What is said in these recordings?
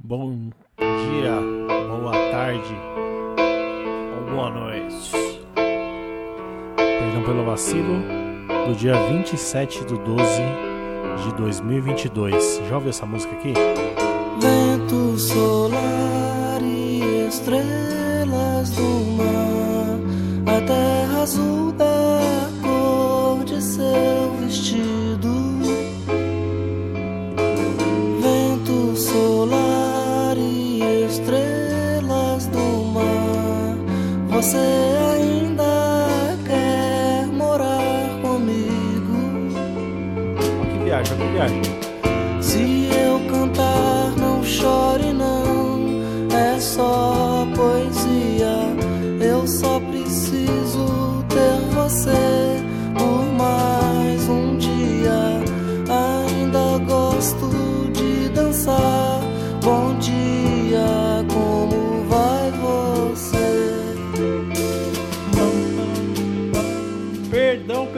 Bom dia, boa tarde ou boa noite. Perdão pelo vacilo, do dia 27 de 12 de 2022. Já ouviu essa música aqui? Vento solar e estrelas do mar, a terra azul da cor de seu vestido.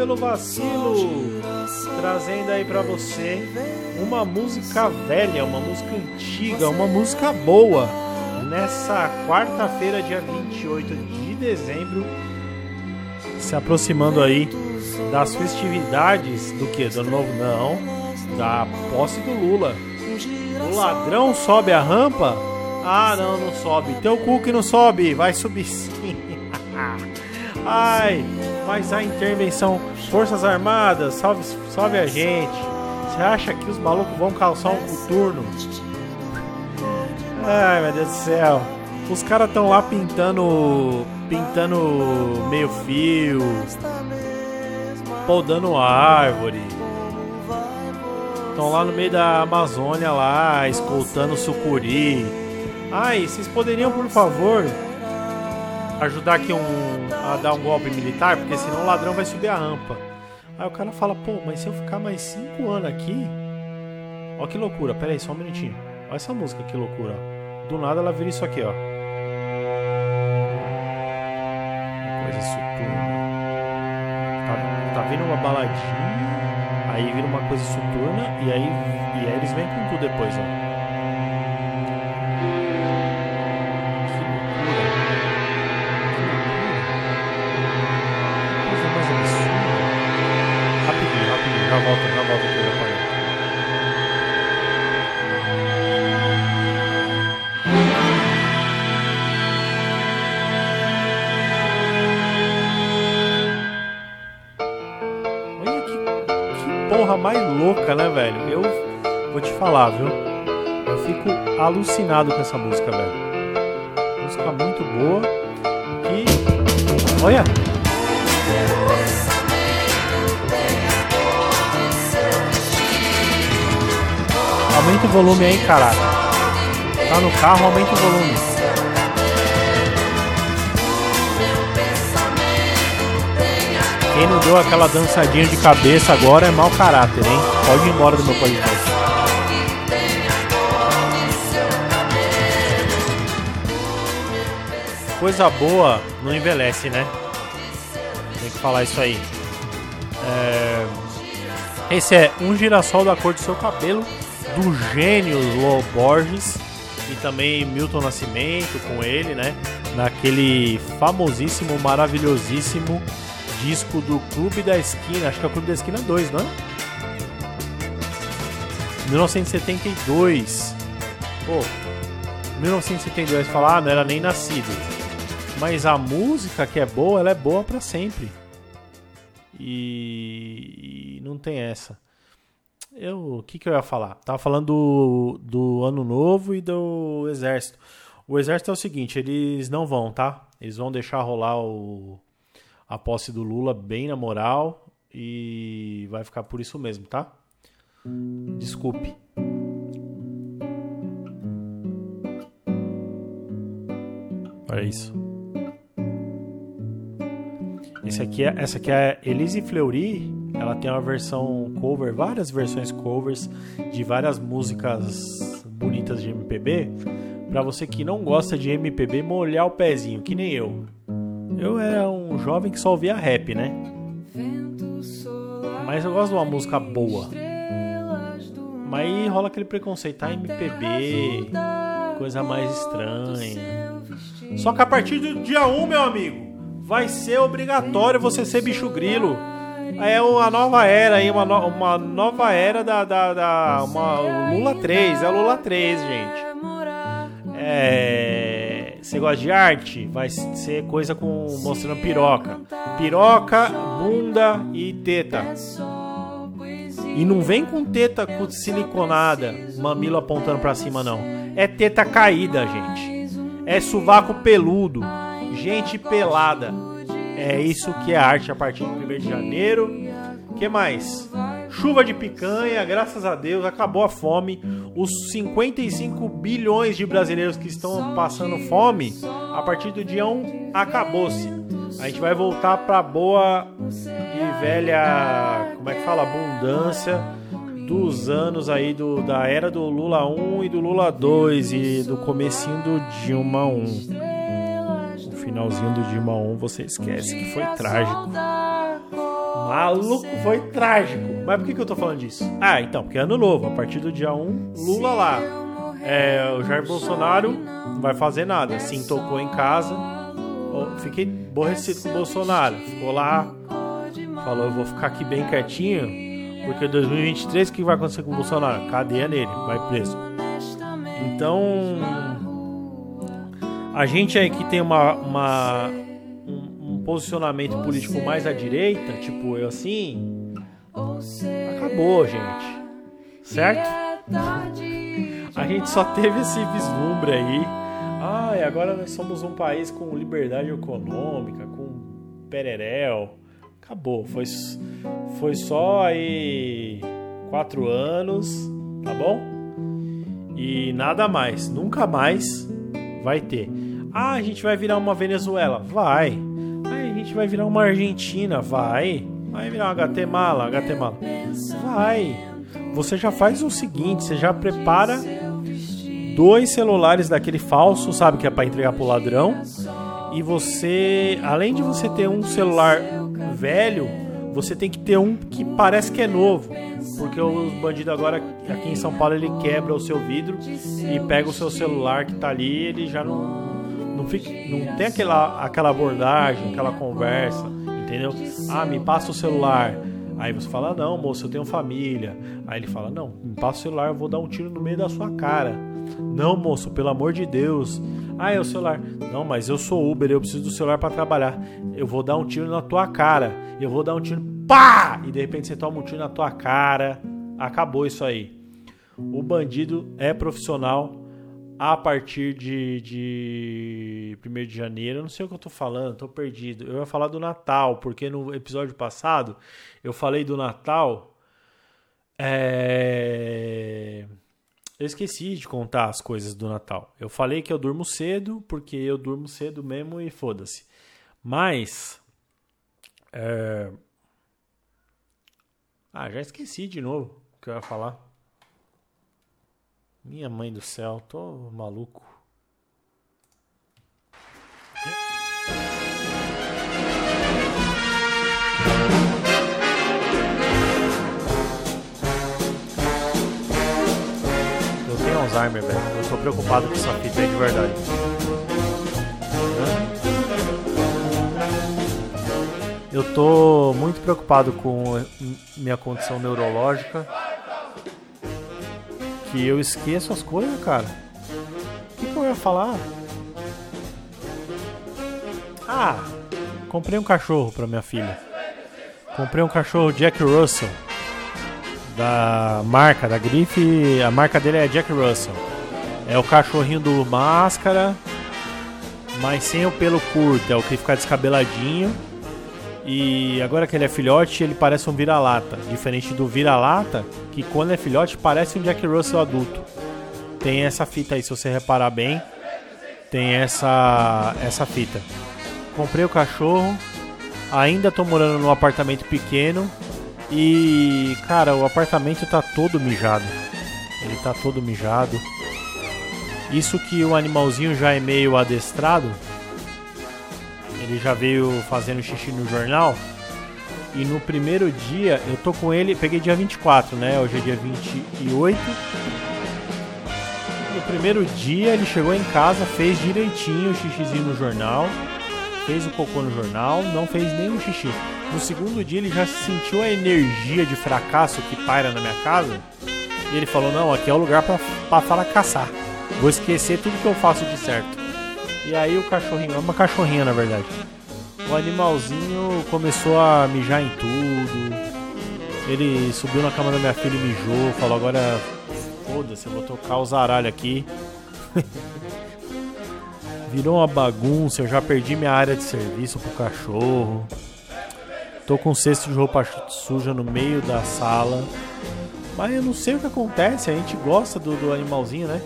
Pelo vacilo, trazendo aí pra você uma música velha, uma música antiga, uma música boa. Nessa quarta-feira, dia 28 de dezembro, se aproximando aí das festividades do que? Do novo? Não, da posse do Lula. O ladrão sobe a rampa? Ah, não, não sobe. Teu cu que não sobe, vai subir sim. Ai, mas a intervenção Forças Armadas, salve, salve a gente. Você acha que os malucos vão calçar um coturno? Ai, meu Deus do céu. Os caras estão lá pintando pintando meio fio, podando árvore. Estão lá no meio da Amazônia lá, escoltando sucuri. Ai, vocês poderiam, por favor, ajudar aqui um, a dar um golpe militar, porque senão o ladrão vai subir a rampa. Aí o cara fala, pô, mas se eu ficar mais 5 anos aqui. Ó que loucura, pera aí, só um minutinho. Olha essa música, que loucura. Do nada ela vira isso aqui, ó. Coisa soturna. Tá, tá vindo uma baladinha, aí vira uma coisa soturna, e aí, e aí eles vêm com tudo depois, ó. Louca, né, velho? Eu vou te falar, viu? Eu fico alucinado com essa música, velho. Música muito boa. Que. Olha! Aumenta o volume aí, caralho. Tá no carro, aumenta o volume. Quem não deu aquela dançadinha de cabeça agora é mau caráter, hein? Pode ir embora do meu podcast. Coisa boa não envelhece, né? Tem que falar isso aí. É, Esse é Um Girassol da Cor do Seu Cabelo, do gênio Lô Borges e também Milton Nascimento com ele, né? Naquele famosíssimo, maravilhosíssimo disco do Clube da Esquina, acho que é o Clube da Esquina 2, não é? 1972. Pô, 1972 falar, ah, não era nem nascido. Mas a música que é boa, ela é boa pra sempre. E, e não tem essa. Eu, o que, que eu ia falar? Tava falando do, do Ano Novo e do Exército. O Exército é o seguinte, eles não vão, tá? Eles vão deixar rolar o, a posse do Lula bem na moral e vai ficar por isso mesmo, tá? Desculpe. Olha isso. Esse aqui é, essa aqui é Elise Fleury. Ela tem uma versão cover, várias versões covers de várias músicas bonitas de MPB. Pra você que não gosta de MPB, molhar o pezinho, que nem eu. Eu era um jovem que só ouvia rap, né? Mas eu gosto de uma música boa. Mas aí rola aquele preconceito, ah, MPB, coisa mais estranha. Só que a partir do dia 1, meu amigo, vai ser obrigatório você ser bicho grilo. É uma nova era aí, uma, no, uma nova era da, da, da uma Lula 3, é Lula 3, gente. É, você gosta de arte? Vai ser coisa com mostrando piroca. Piroca, bunda e teta. E não vem com teta siliconada, mamilo apontando para cima não. É teta caída, gente. É sovaco peludo, gente pelada. É isso que é arte a partir de 1 de janeiro. que mais? Chuva de picanha, graças a Deus, acabou a fome. Os 55 bilhões de brasileiros que estão passando fome, a partir do dia 1, acabou-se. A gente vai voltar para boa e velha, como é que fala, abundância dos anos aí do, da era do Lula 1 e do Lula 2 e do comecinho do Dilma 1. O finalzinho do Dilma 1 você esquece que foi trágico. Maluco, foi trágico. Mas por que, que eu tô falando disso? Ah, então, porque é ano novo. A partir do dia 1, Lula lá. É, o Jair Bolsonaro não vai fazer nada. Sim, tocou em casa. Fiquei aborrecido com o Bolsonaro. Ficou lá, falou: eu vou ficar aqui bem quietinho. Porque 2023 o que vai acontecer com o Bolsonaro? Cadeia nele, vai preso. Então, a gente aí que tem uma, uma posicionamento político mais à direita, tipo eu assim, acabou, gente. Certo? A gente só teve esse vislumbre aí. Ah, agora nós somos um país com liberdade econômica, com pereréu. Acabou. Foi, foi só aí quatro anos, tá bom? E nada mais. Nunca mais vai ter. Ah, a gente vai virar uma Venezuela. Vai gente vai virar uma Argentina, vai. Vai virar uma Guatemala, Guatemala. Vai. Você já faz o seguinte, você já prepara dois celulares daquele falso, sabe, que é para entregar pro ladrão. E você, além de você ter um celular velho, você tem que ter um que parece que é novo. Porque os bandidos agora aqui em São Paulo ele quebra o seu vidro e pega o seu celular que tá ali, ele já não não tem aquela, aquela abordagem, aquela conversa, entendeu? Ah, me passa o celular. Aí você fala, não, moço, eu tenho família. Aí ele fala, não, me passa o celular, eu vou dar um tiro no meio da sua cara. Não, moço, pelo amor de Deus. Ah, é o celular. Não, mas eu sou Uber, eu preciso do celular para trabalhar. Eu vou dar um tiro na tua cara. Eu vou dar um tiro, pá! E de repente você toma um tiro na tua cara. Acabou isso aí. O bandido é profissional, a partir de, de 1 de janeiro. Eu não sei o que eu tô falando, tô perdido. Eu ia falar do Natal, porque no episódio passado eu falei do Natal. É... Eu esqueci de contar as coisas do Natal. Eu falei que eu durmo cedo, porque eu durmo cedo mesmo e foda-se. Mas. É... Ah, já esqueci de novo o que eu ia falar. Minha mãe do céu, tô maluco. Eu tenho Alzheimer, velho. Eu tô preocupado com essa fita aí de verdade. Eu tô muito preocupado com minha condição neurológica que eu esqueço as coisas, cara. O que, que eu ia falar? Ah, comprei um cachorro para minha filha. Comprei um cachorro Jack Russell. Da marca, da grife. A marca dele é Jack Russell. É o cachorrinho do máscara, mas sem o pelo curto. É o que fica descabeladinho e agora que ele é filhote, ele parece um vira-lata. Diferente do vira-lata, que quando é filhote parece um Jack Russell adulto. Tem essa fita aí, se você reparar bem. Tem essa, essa fita. Comprei o cachorro. Ainda tô morando num apartamento pequeno. E, cara, o apartamento tá todo mijado. Ele tá todo mijado. Isso que o animalzinho já é meio adestrado ele já veio fazendo xixi no jornal. E no primeiro dia, eu tô com ele, peguei dia 24, né? Hoje é dia 28. No primeiro dia, ele chegou em casa, fez direitinho o xixizinho no jornal, fez o cocô no jornal, não fez nenhum xixi. No segundo dia, ele já sentiu a energia de fracasso que paira na minha casa. E ele falou: Não, aqui é o lugar para fracassar. Vou esquecer tudo que eu faço de certo. E aí, o cachorrinho, é uma cachorrinha na verdade o animalzinho começou a mijar em tudo. Ele subiu na cama da minha filha e mijou. Falou: Agora foda-se, eu vou tocar o zaralho aqui. Virou uma bagunça. Eu já perdi minha área de serviço pro cachorro. Tô com um cesto de roupa suja no meio da sala. Mas eu não sei o que acontece. A gente gosta do, do animalzinho, né?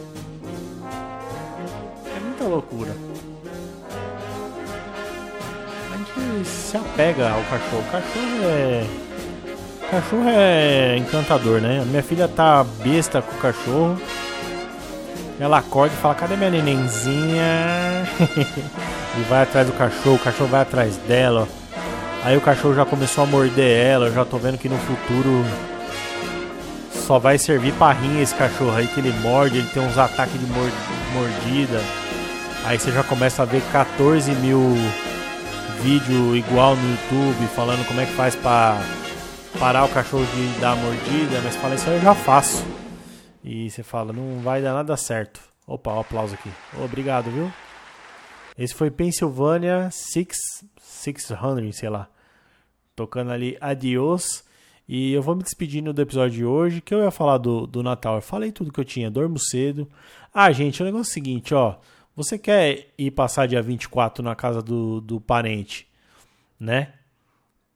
Muita loucura. se apega ao cachorro. O cachorro é. O cachorro é encantador, né? A minha filha tá besta com o cachorro. Ela acorda e fala: Cadê minha nenenzinha? e vai atrás do cachorro, o cachorro vai atrás dela. Aí o cachorro já começou a morder ela. Eu já tô vendo que no futuro só vai servir pra rinha esse cachorro aí que ele morde, ele tem uns ataques de mordida. Aí você já começa a ver 14 mil vídeo igual no YouTube falando como é que faz para parar o cachorro de dar mordida, mas fala isso aí eu já faço. E você fala, não vai dar nada certo. Opa, um aplauso aqui. Obrigado, viu? Esse foi Pennsylvania 600, sei lá. Tocando ali Adios. E eu vou me despedindo do episódio de hoje, que eu ia falar do, do Natal. Eu falei tudo que eu tinha, dormo cedo. Ah, gente, o negócio é o seguinte, ó. Você quer ir passar dia 24 na casa do, do parente, né?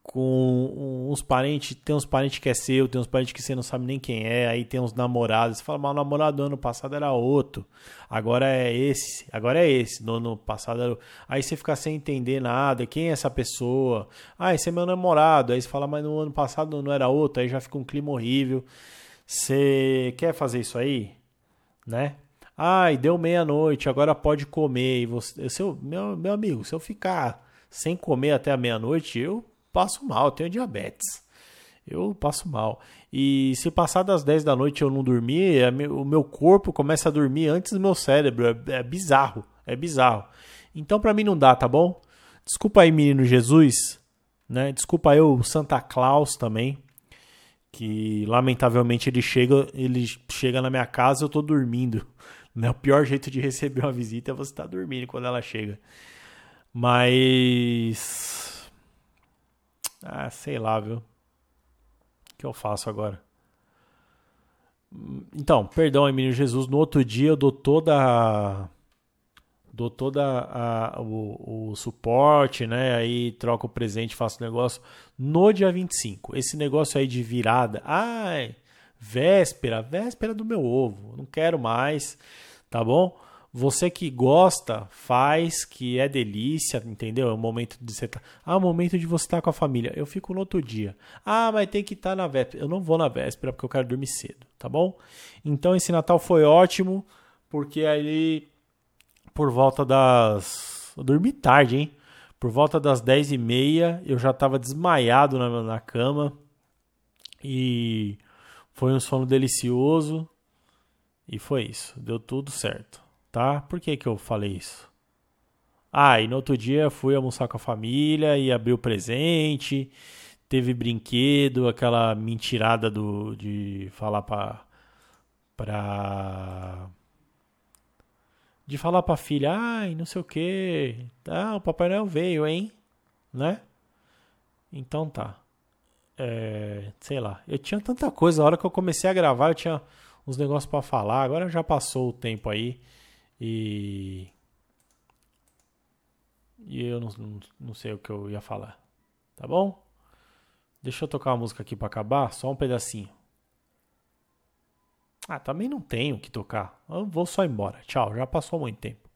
Com uns parentes, tem uns parentes que é seu, tem uns parentes que você não sabe nem quem é, aí tem uns namorados. Você fala, mas o namorado do ano passado era outro, agora é esse, agora é esse, no ano passado era. Aí você fica sem entender nada, quem é essa pessoa? Ah, esse é meu namorado. Aí você fala, mas no ano passado não era outro, aí já fica um clima horrível. Você quer fazer isso aí? Né? Ai, deu meia-noite, agora pode comer. E você, se eu, meu, meu amigo, se eu ficar sem comer até a meia-noite, eu passo mal, eu tenho diabetes. Eu passo mal. E se passar das 10 da noite eu não dormir, é o meu corpo começa a dormir antes do meu cérebro. É, é bizarro. É bizarro. Então pra mim não dá, tá bom? Desculpa aí, menino Jesus. Né? Desculpa eu, Santa Claus também. Que lamentavelmente ele chega, ele chega na minha casa eu tô dormindo. Né? O pior jeito de receber uma visita é você estar tá dormindo quando ela chega. Mas. Ah, sei lá, viu? O que eu faço agora? Então, perdão, Emílio Jesus. No outro dia eu dou toda. Dou toda a, o, o suporte, né? Aí troco o presente, faço o negócio no dia 25. Esse negócio aí de virada. Ai, véspera, véspera do meu ovo. Não quero mais tá bom? Você que gosta, faz, que é delícia, entendeu? É o momento de você estar. Tá... Ah, o momento de você estar tá com a família. Eu fico no outro dia. Ah, mas tem que estar tá na véspera. Eu não vou na véspera porque eu quero dormir cedo, tá bom? Então esse Natal foi ótimo, porque aí por volta das. Eu dormi tarde, hein? Por volta das 10 e meia eu já estava desmaiado na, na cama. E foi um sono delicioso. E foi isso, deu tudo certo, tá? Por que, que eu falei isso? Ah, e no outro dia fui almoçar com a família e abri o presente, teve brinquedo, aquela mentirada do, de falar pra. pra. De falar pra filha, ai, não sei o que, ah, o Papai Noel veio, hein? Né? Então tá. É, sei lá, eu tinha tanta coisa, a hora que eu comecei a gravar eu tinha uns negócios para falar. Agora já passou o tempo aí e. E eu não, não, não sei o que eu ia falar. Tá bom? Deixa eu tocar uma música aqui para acabar, só um pedacinho. Ah, também não tenho o que tocar. Eu vou só embora. Tchau, já passou muito tempo.